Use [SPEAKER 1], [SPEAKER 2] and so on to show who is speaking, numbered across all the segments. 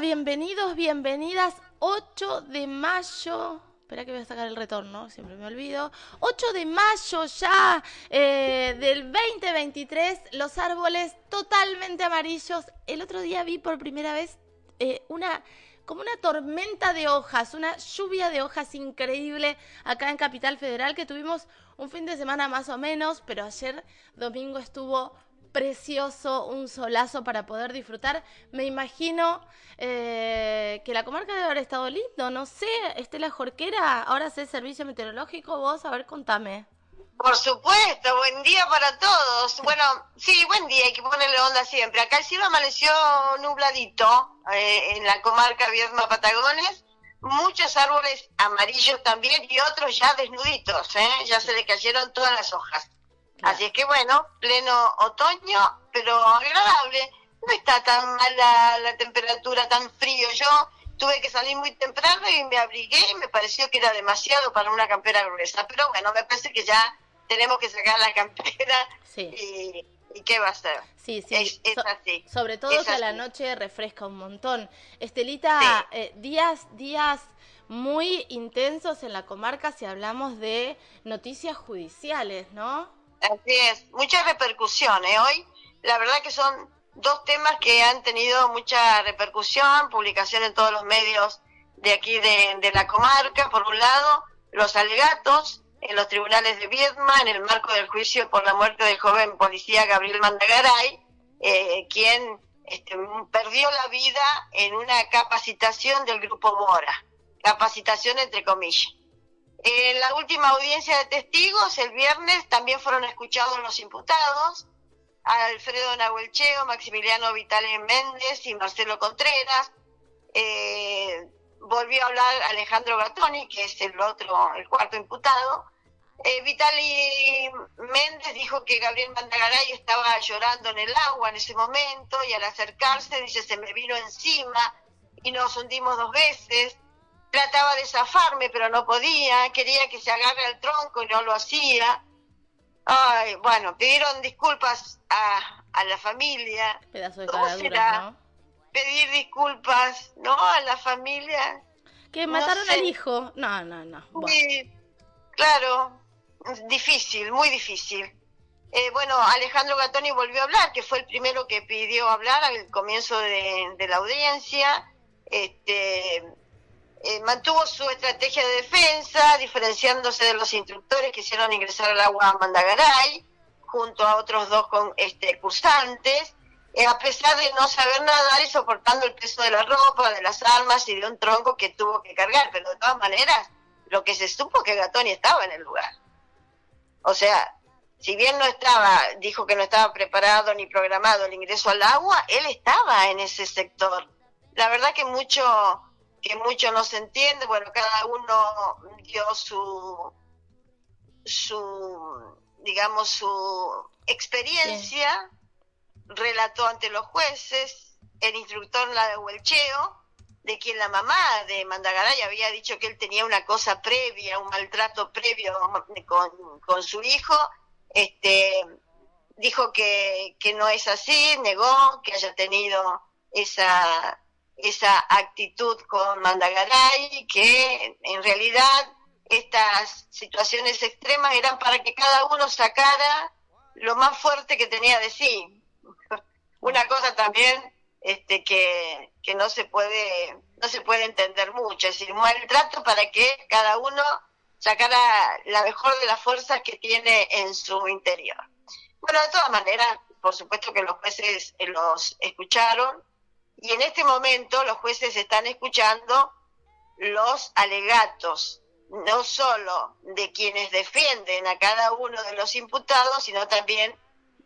[SPEAKER 1] Bienvenidos, bienvenidas. 8 de mayo. Espera que voy a sacar el retorno, siempre me olvido. 8 de mayo ya eh, del 2023, los árboles totalmente amarillos. El otro día vi por primera vez eh, una como una tormenta de hojas, una lluvia de hojas increíble acá en Capital Federal que tuvimos un fin de semana más o menos, pero ayer domingo estuvo precioso, un solazo para poder disfrutar. Me imagino eh, que la comarca debe haber estado lindo, no sé, Estela Jorquera, ahora sé servicio meteorológico, vos, a ver, contame.
[SPEAKER 2] Por supuesto, buen día para todos. Bueno, sí, buen día, hay que ponerle onda siempre. Acá el cielo amaneció nubladito eh, en la comarca Viedma Patagones, muchos árboles amarillos también y otros ya desnuditos, ¿eh? ya se le cayeron todas las hojas. Así es que bueno, pleno otoño, pero agradable. No está tan mala la temperatura, tan frío. Yo tuve que salir muy temprano y me abrigué y me pareció que era demasiado para una campera gruesa. Pero bueno, me parece que ya tenemos que sacar la campera y, qué va a ser.
[SPEAKER 1] Sí, sí. Es, así. Sobre todo que a la noche refresca un montón. Estelita, eh, días, días muy intensos en la comarca si hablamos de noticias judiciales, ¿no?
[SPEAKER 2] Así es, muchas repercusiones. Hoy, la verdad que son dos temas que han tenido mucha repercusión, publicación en todos los medios de aquí de, la comarca. Por un lado, los alegatos en los tribunales de Viedma en el marco del juicio por la muerte del joven policía Gabriel Mandagaray, eh, quien este, perdió la vida en una capacitación del grupo Mora, capacitación entre comillas. En la última audiencia de testigos, el viernes, también fueron escuchados los imputados, Alfredo Nahuelcheo, Maximiliano Vitale Méndez y Marcelo Contreras. Eh, volvió a hablar Alejandro Gatoni, que es el otro, el cuarto imputado. Eh, Vitali Méndez dijo que Gabriel Mandagaray estaba llorando en el agua en ese momento y al acercarse dice se me vino encima y nos hundimos dos veces trataba de zafarme, pero no podía, quería que se agarre al tronco y no lo hacía. Ay, bueno, pidieron disculpas a, a la familia.
[SPEAKER 1] Pedazo de ¿Cómo será
[SPEAKER 2] Pedir disculpas, ¿no? A la familia.
[SPEAKER 1] Que mataron al hijo. No, no, no.
[SPEAKER 2] Sí, claro, difícil, muy difícil. Eh, bueno, Alejandro Gatoni volvió a hablar, que fue el primero que pidió hablar al comienzo de, de la audiencia. Este, eh, mantuvo su estrategia de defensa, diferenciándose de los instructores que hicieron ingresar al agua a Mandagaray, junto a otros dos con, este, cursantes, eh, a pesar de no saber nadar y soportando el peso de la ropa, de las armas y de un tronco que tuvo que cargar. Pero de todas maneras, lo que se supo que Gatoni estaba en el lugar. O sea, si bien no estaba, dijo que no estaba preparado ni programado el ingreso al agua, él estaba en ese sector. La verdad que mucho que mucho no se entiende, bueno, cada uno dio su, su digamos, su experiencia, relató ante los jueces, el instructor la de Huelcheo, de quien la mamá de Mandagaray había dicho que él tenía una cosa previa, un maltrato previo con, con su hijo, este dijo que, que no es así, negó que haya tenido esa esa actitud con Mandagaray, que en realidad estas situaciones extremas eran para que cada uno sacara lo más fuerte que tenía de sí. Una cosa también este, que, que no se puede no se puede entender mucho, es decir, un maltrato para que cada uno sacara la mejor de las fuerzas que tiene en su interior. Bueno, de todas maneras, por supuesto que los jueces los escucharon, y en este momento los jueces están escuchando los alegatos, no solo de quienes defienden a cada uno de los imputados, sino también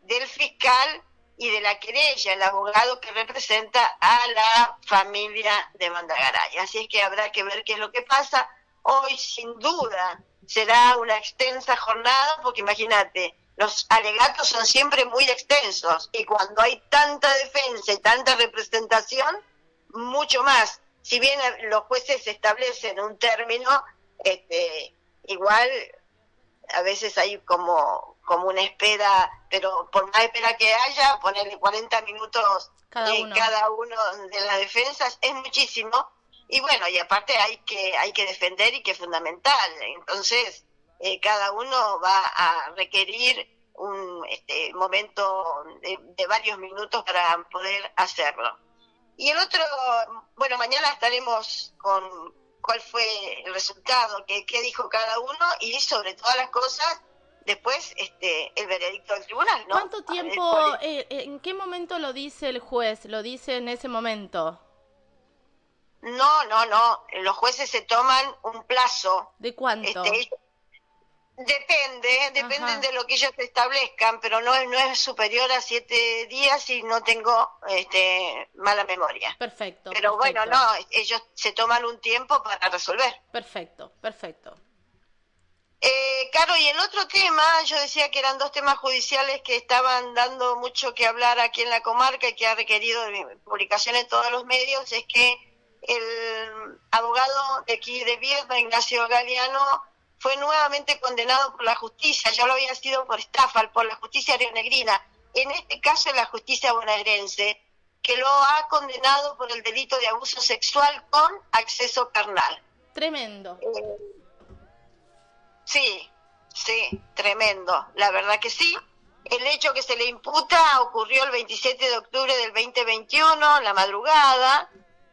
[SPEAKER 2] del fiscal y de la querella, el abogado que representa a la familia de Mandagaray. Así es que habrá que ver qué es lo que pasa. Hoy, sin duda, será una extensa jornada, porque imagínate, los alegatos son siempre muy extensos y cuando hay tanta defensa y tanta representación, mucho más. Si bien los jueces establecen un término, este, igual a veces hay como, como una espera, pero por más espera que haya, ponerle 40 minutos
[SPEAKER 1] cada
[SPEAKER 2] uno. cada uno de las defensas es muchísimo. Y bueno, y aparte hay que, hay que defender y que es fundamental. Entonces, eh, cada uno va a requerir un este, momento de, varios minutos para poder hacerlo. Y el otro, bueno, mañana estaremos con cuál fue el resultado, qué, qué dijo cada uno y sobre todas las cosas, después este el veredicto del tribunal, ¿no?
[SPEAKER 1] ¿Cuánto tiempo, eh, eh, en qué momento lo dice el juez? ¿Lo dice en ese momento?
[SPEAKER 2] No, no, no. Los jueces se toman un plazo.
[SPEAKER 1] ¿De cuánto? Este,
[SPEAKER 2] depende, depende de lo que ellos establezcan, pero no es, no es superior a siete días y no tengo este, mala memoria.
[SPEAKER 1] Perfecto.
[SPEAKER 2] Pero bueno, no, ellos se toman un tiempo para resolver.
[SPEAKER 1] Perfecto, perfecto.
[SPEAKER 2] Eh, claro, y el otro tema, yo decía que eran dos temas judiciales que estaban dando mucho que hablar aquí en la comarca y que ha requerido publicación en todos los medios, es que el abogado de aquí de Viedma, Ignacio Galeano, fue nuevamente condenado por la justicia, ya lo había sido por estafa, por la justicia rionegrina, en este caso la justicia bonaerense, que lo ha condenado por el delito de abuso sexual con acceso carnal.
[SPEAKER 1] Tremendo.
[SPEAKER 2] Eh, Sí, sí, tremendo. La verdad que sí. El hecho que se le imputa ocurrió el 27 de octubre del 2021, la madrugada,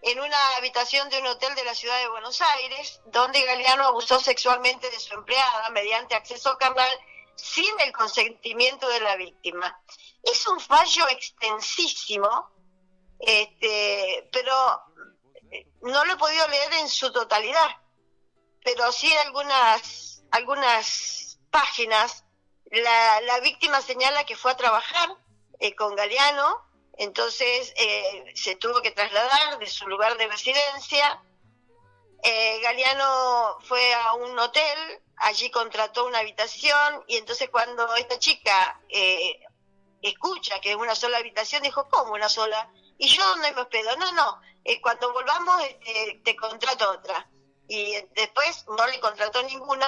[SPEAKER 2] en una habitación de un hotel de la ciudad de Buenos Aires, donde Galeano abusó sexualmente de su empleada mediante acceso carnal sin el consentimiento de la víctima. Es un fallo extensísimo, este, pero no lo he podido leer en su totalidad, pero sí algunas algunas páginas, la, la víctima señala que fue a trabajar eh, con Galeano, entonces eh, se tuvo que trasladar de su lugar de residencia. Eh, Galeano fue a un hotel, allí contrató una habitación y entonces cuando esta chica escucha que es una sola habitación, dijo, ¿cómo una sola? Y yo no me hospedo, no, no, cuando volvamos te contrato otra. Y después no le contrató ninguna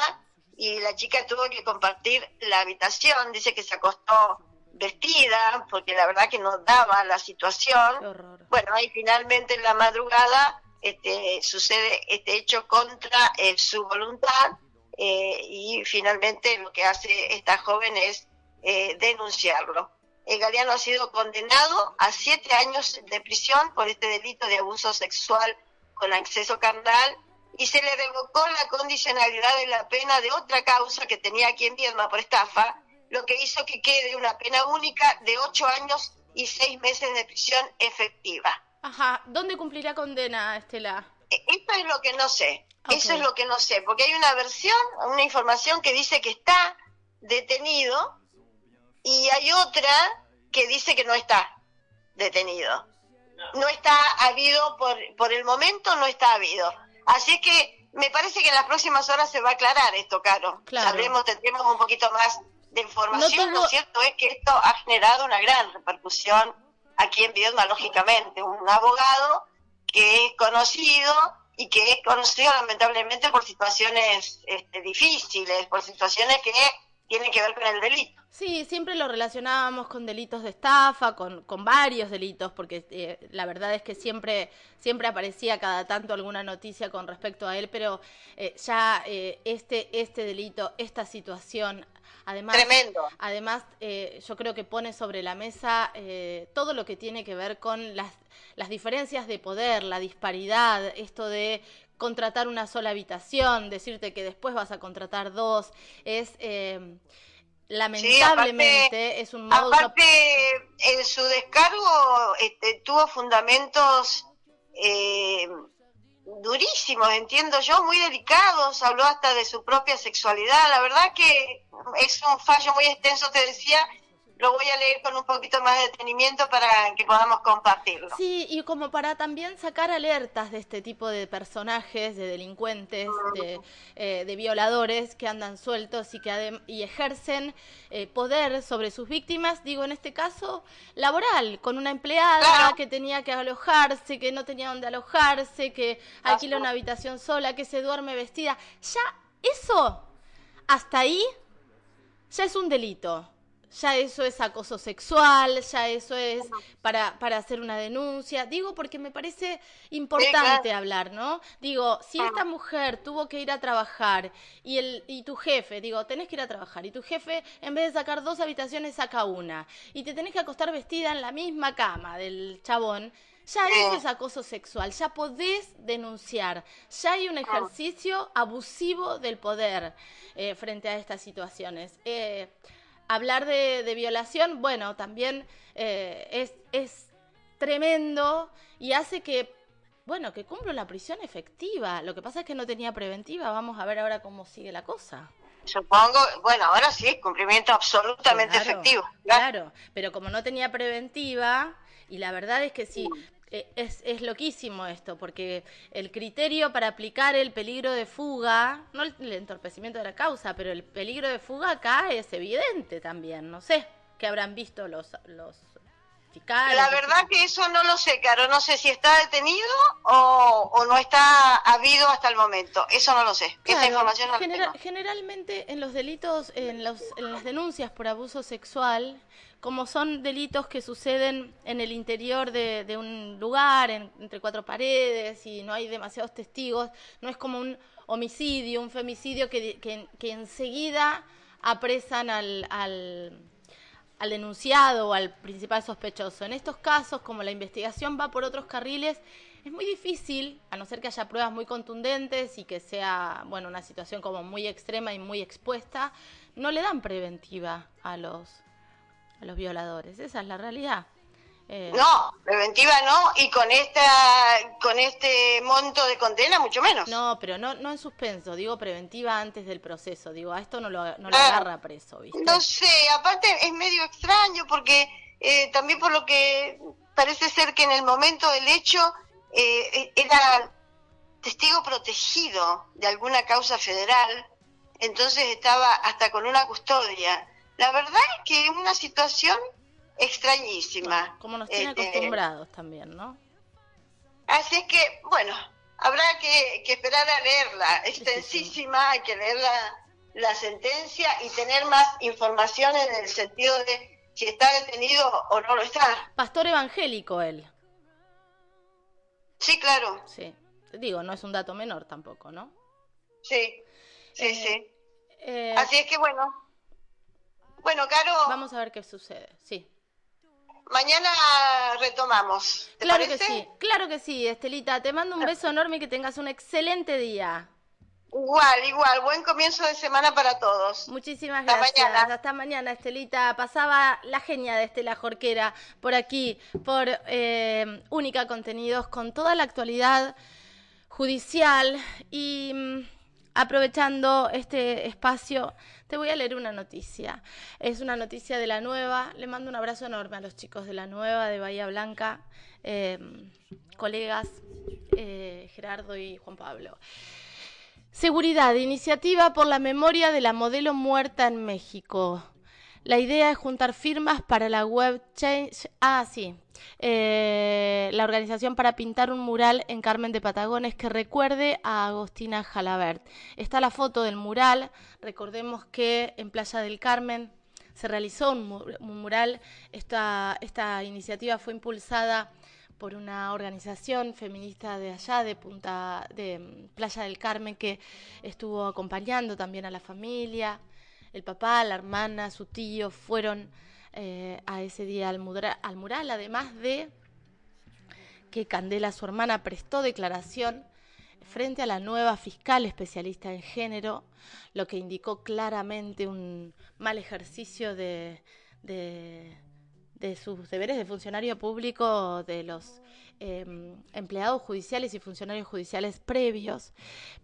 [SPEAKER 2] y la chica tuvo que compartir la habitación, dice que se acostó vestida, porque la verdad que no daba la situación. Bueno, ahí finalmente en la madrugada este, sucede este hecho contra eh, su voluntad eh, y finalmente lo que hace esta joven es eh, denunciarlo. El Galeano ha sido condenado a siete años de prisión por este delito de abuso sexual con acceso carnal y se le revocó la condicionalidad de la pena de otra causa que tenía aquí en Viedma por estafa, lo que hizo que quede una pena única de ocho años y seis meses de prisión efectiva.
[SPEAKER 1] Ajá, ¿dónde cumplirá condena, Estela?
[SPEAKER 2] E, esto es lo que no sé, eso es lo que no sé, porque hay una versión, una información que dice que está detenido y hay otra que dice que no está detenido. No está habido, por, por el momento no está habido. Así que me parece que en las próximas horas se va a aclarar esto, Caro. Sabremos, tendremos un poquito más de información. Lo cierto es que esto ha generado una gran repercusión aquí en Viedma, lógicamente. Un abogado que es conocido y que es conocido lamentablemente por situaciones este, difíciles, por situaciones que tienen que ver con el delito.
[SPEAKER 1] Sí, siempre lo relacionábamos con delitos de estafa, con, con varios delitos, porque eh, la verdad es que siempre, siempre aparecía cada tanto alguna noticia con respecto a él, pero eh, ya eh, este, este delito, esta situación, además,
[SPEAKER 2] Tremendo.
[SPEAKER 1] además yo creo que pone sobre la mesa todo lo que tiene que ver con las, las diferencias de poder, la disparidad, esto de contratar una sola habitación, decirte que después vas a contratar dos, es lamentablemente es un modo
[SPEAKER 2] aparte en su descargo este, tuvo fundamentos eh, durísimos entiendo yo muy delicados habló hasta de su propia sexualidad la verdad que es un fallo muy extenso te decía lo voy a leer con un poquito más de detenimiento para que podamos compartirlo.
[SPEAKER 1] Sí, y como para también sacar alertas de este tipo de personajes, de delincuentes, de, eh, violadores que andan sueltos y que y ejercen eh, poder sobre sus víctimas, digo en este caso laboral, con una empleada que tenía que alojarse, que no tenía dónde alojarse, que alquila una habitación sola, que se duerme vestida. Ya eso, hasta ahí ya es un delito. Ya eso es acoso sexual, ya eso es para, para hacer una denuncia. Digo porque me parece importante hablar, ¿no? Digo, si esta mujer tuvo que ir a trabajar y, el, y tu jefe, digo, tenés que ir a trabajar y tu jefe en vez de sacar dos habitaciones saca una. Y te tenés que acostar vestida en la misma cama del chabón, ya eso es acoso sexual, ya podés denunciar, ya hay un ejercicio abusivo del poder eh, frente a estas situaciones. Eh, hablar de, violación, bueno, también eh, es, es tremendo y hace que, bueno, que cumpla una prisión efectiva. Lo que pasa es que no tenía preventiva. Vamos a ver ahora cómo sigue la cosa.
[SPEAKER 2] Supongo, bueno, ahora sí, cumplimiento absolutamente efectivo.
[SPEAKER 1] Claro, pero como no tenía preventiva, y la verdad es que sí, eh, es, es, loquísimo esto, porque el criterio para aplicar el peligro de fuga, no el, entorpecimiento de la causa, pero el peligro de fuga acá es evidente también. No sé qué habrán visto los, los
[SPEAKER 2] La verdad que eso no lo sé, Caro. No sé si está detenido o, o no está habido hasta el momento. Eso no lo sé. Esa información no
[SPEAKER 1] Generalmente en los delitos, en, los, en las denuncias por abuso sexual, como son delitos que suceden en el interior de, un lugar, entre cuatro paredes, y no hay demasiados testigos, no es como un homicidio, un femicidio que, que, enseguida apresan al, al, al denunciado o al principal sospechoso. En estos casos, como la investigación va por otros carriles, es muy difícil, a no ser que haya pruebas muy contundentes y que sea, bueno, una situación como muy extrema y muy expuesta, no le dan preventiva a los a los violadores. Esa es la realidad.
[SPEAKER 2] Eh, no, preventiva no, y con esta, con este monto de condena mucho menos.
[SPEAKER 1] No, pero no, no en suspenso, digo preventiva antes del proceso, digo, a esto no lo, no lo ah, agarra preso, ¿viste?
[SPEAKER 2] No sé, aparte es medio extraño porque eh, también por lo que parece ser que en el momento del hecho eh, era testigo protegido de alguna causa federal, entonces estaba hasta con una custodia. La verdad es que es una situación extrañísima.
[SPEAKER 1] como nos tiene este, acostumbrados también, ¿no?
[SPEAKER 2] Así es que, bueno, habrá que, esperar a leerla. Extensísima, hay que leer la, sentencia y tener más información en el sentido de si está detenido o no lo está.
[SPEAKER 1] Pastor evangélico él.
[SPEAKER 2] Sí, claro.
[SPEAKER 1] Sí. Digo, no es un dato menor tampoco, ¿no?
[SPEAKER 2] Sí, sí, eh, sí. Eh, Así es que bueno, bueno, Caro.
[SPEAKER 1] Vamos a ver qué sucede, sí.
[SPEAKER 2] Mañana retomamos.
[SPEAKER 1] claro que sí, claro que sí, Estelita. Te mando un beso enorme y que tengas un excelente día.
[SPEAKER 2] Igual, igual. Buen comienzo de semana para todos.
[SPEAKER 1] Muchísimas gracias. Hasta mañana, Estelita. Pasaba la genia de Estela Jorquera por aquí, por eh, Única Contenidos, con toda la actualidad judicial y mm, aprovechando este espacio te voy a leer una noticia. Es una noticia de la nueva. Le mando un abrazo enorme a los chicos de la nueva, de Bahía Blanca, em, colegas eh, Gerardo y Juan Pablo. Seguridad, iniciativa por la memoria de la modelo muerta en México. La idea es juntar firmas para la web change. Ah, sí. Eh, la organización para pintar un mural en Carmen de Patagones que recuerde a Agostina Jalabert. Está la foto del mural. Recordemos que en Playa del Carmen se realizó un, mural. Esta, esta iniciativa fue impulsada por una organización feminista de allá, de Punta, de mm, Playa del Carmen, que estuvo acompañando también a la familia el papá, la hermana, su tío fueron eh, a ese día al, al mural, además de que Candela, su hermana, prestó declaración frente a la nueva fiscal especialista en género, lo que indicó claramente un mal ejercicio de, de sus deberes de funcionario público de los Em, empleados judiciales y funcionarios judiciales previos,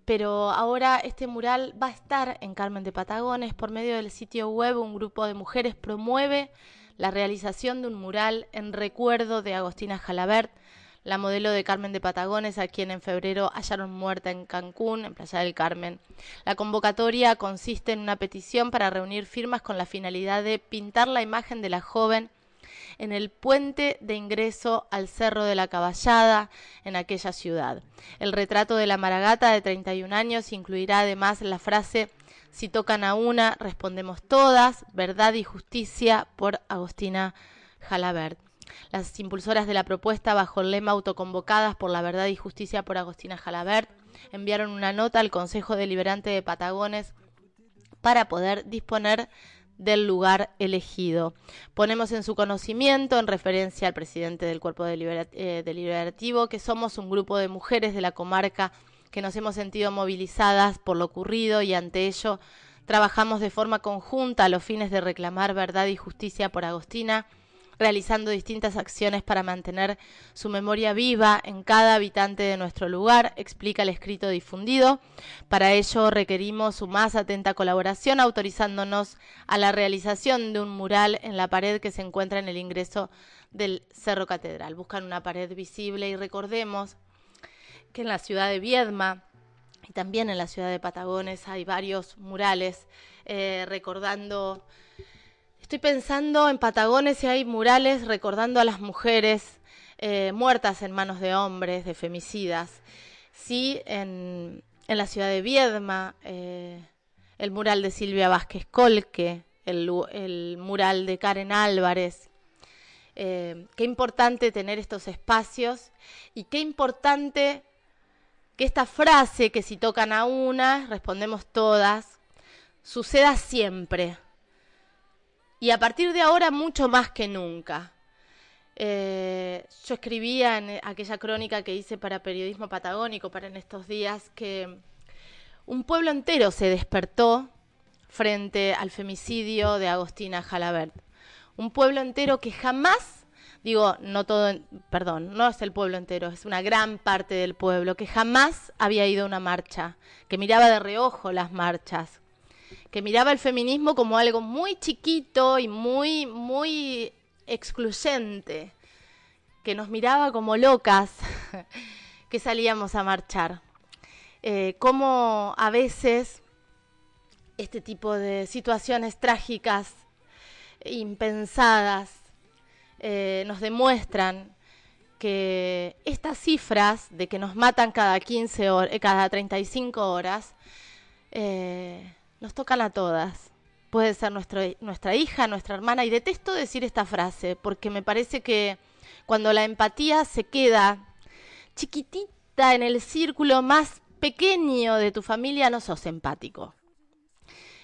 [SPEAKER 1] pero ahora este mural va a estar en Carmen de Patagones por medio del sitio web. Un grupo de mujeres promueve la realización de un mural en recuerdo de Agostina Jalabert, la modelo de Carmen de Patagones, a quien en febrero hallaron muerta en Cancún, en Playa del Carmen. La convocatoria consiste en una petición para reunir firmas con la finalidad de pintar la imagen de la joven en el puente de ingreso al Cerro de la Caballada en aquella ciudad. El retrato de la Maragata de 31 años incluirá además la frase Si tocan a una, respondemos todas. Verdad y justicia por Agostina Jalabert. Las impulsoras de la propuesta, bajo el lema Autoconvocadas por la Verdad y Justicia por Agostina Jalabert, enviaron una nota al Consejo Deliberante de Patagones para poder disponer del lugar elegido. Ponemos en su conocimiento, en referencia al presidente del Cuerpo eh, Deliberativo, que somos un grupo de mujeres de la comarca que nos hemos sentido movilizadas por lo ocurrido y ante ello trabajamos de forma conjunta a los fines de reclamar verdad y justicia por Agostina realizando distintas acciones para mantener su memoria viva en cada habitante de nuestro lugar, explica el escrito difundido. Para ello requerimos su más atenta colaboración, autorizándonos a la realización de un mural en la pared que se encuentra en el ingreso del Cerro Catedral. Buscan una pared visible y recordemos que en la ciudad de Viedma y también en la ciudad de Patagones hay varios murales eh, recordando Estoy pensando en Patagones y hay murales recordando a las mujeres eh, muertas en manos de hombres, de femicidas. Sí, en, la ciudad de Viedma, eh, el mural de Silvia Vázquez Colque, el, mural de Karen Álvarez. Eh, qué importante tener estos espacios y qué importante que esta frase que si tocan a una, respondemos todas, suceda siempre y a partir de ahora mucho más que nunca. Eh, yo escribía en aquella crónica que hice para Periodismo Patagónico, para en estos días, que un pueblo entero se despertó frente al femicidio de Agostina Jalabert. Un pueblo entero que jamás, digo, no todo, perdón, no es el pueblo entero, es una gran parte del pueblo, que jamás había ido a una marcha, que miraba de reojo las marchas, que miraba el feminismo como algo muy chiquito y muy, muy excluyente, que nos miraba como locas que salíamos a marchar. Eh, como a veces este tipo de situaciones trágicas, impensadas, eh, nos demuestran que estas cifras de que nos matan cada 15 horas, cada 35 horas, nos tocan a todas. Puede ser nuestra hija, nuestra hermana, y detesto decir esta frase, porque me parece que cuando la empatía se queda chiquitita en el círculo más pequeño de tu familia, no sos empático.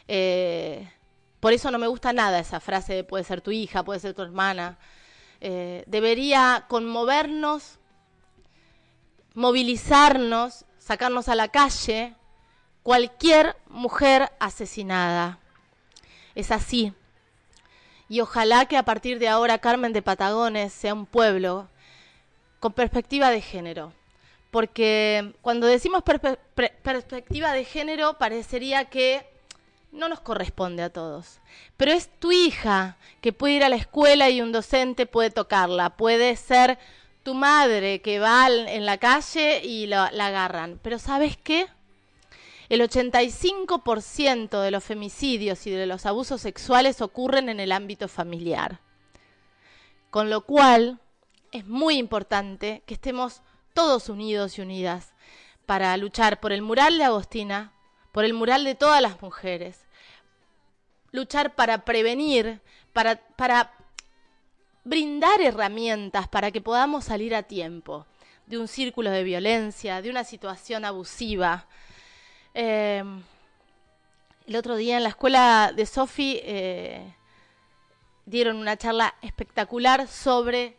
[SPEAKER 1] Eh, por eso no me gusta nada esa frase de puede ser tu hija, puede ser tu hermana. Eh, debería conmovernos, movilizarnos, sacarnos a la calle cualquier mujer asesinada. Es así. Y ojalá que a partir de ahora Carmen de Patagones sea un pueblo con perspectiva de género. Porque cuando decimos perspectiva de género parecería que no nos corresponde a todos. Pero es tu hija que puede ir a la escuela y un docente puede tocarla. Puede ser tu madre que va en la calle y la agarran. Pero ¿sabes qué? El 85% de los femicidios y de los abusos sexuales ocurren en el ámbito familiar. Con lo cual, es muy importante que estemos todos unidos y unidas para luchar por el mural de Agostina, por el mural de todas las mujeres, luchar para prevenir, para, para brindar herramientas para que podamos salir a tiempo de un círculo de violencia, de una situación abusiva, Em, el otro día en la escuela de Sofi eh, dieron una charla espectacular sobre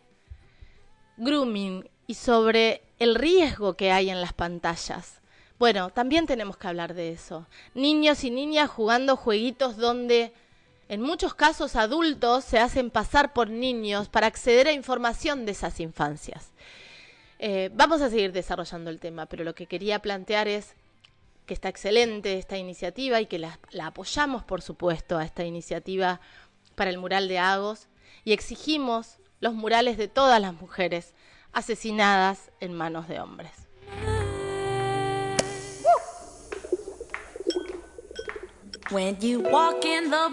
[SPEAKER 1] grooming y sobre el riesgo que hay en las pantallas. Bueno, también tenemos que hablar de eso. Niños y niñas jugando jueguitos donde en muchos casos adultos se hacen pasar por niños para acceder a información de esas infancias. Eh, vamos a seguir desarrollando el tema, pero lo que quería plantear es que está excelente esta iniciativa y que la, apoyamos, por supuesto, a esta iniciativa para el mural de Agos y exigimos los murales de todas las mujeres asesinadas en manos de hombres. When you walk in the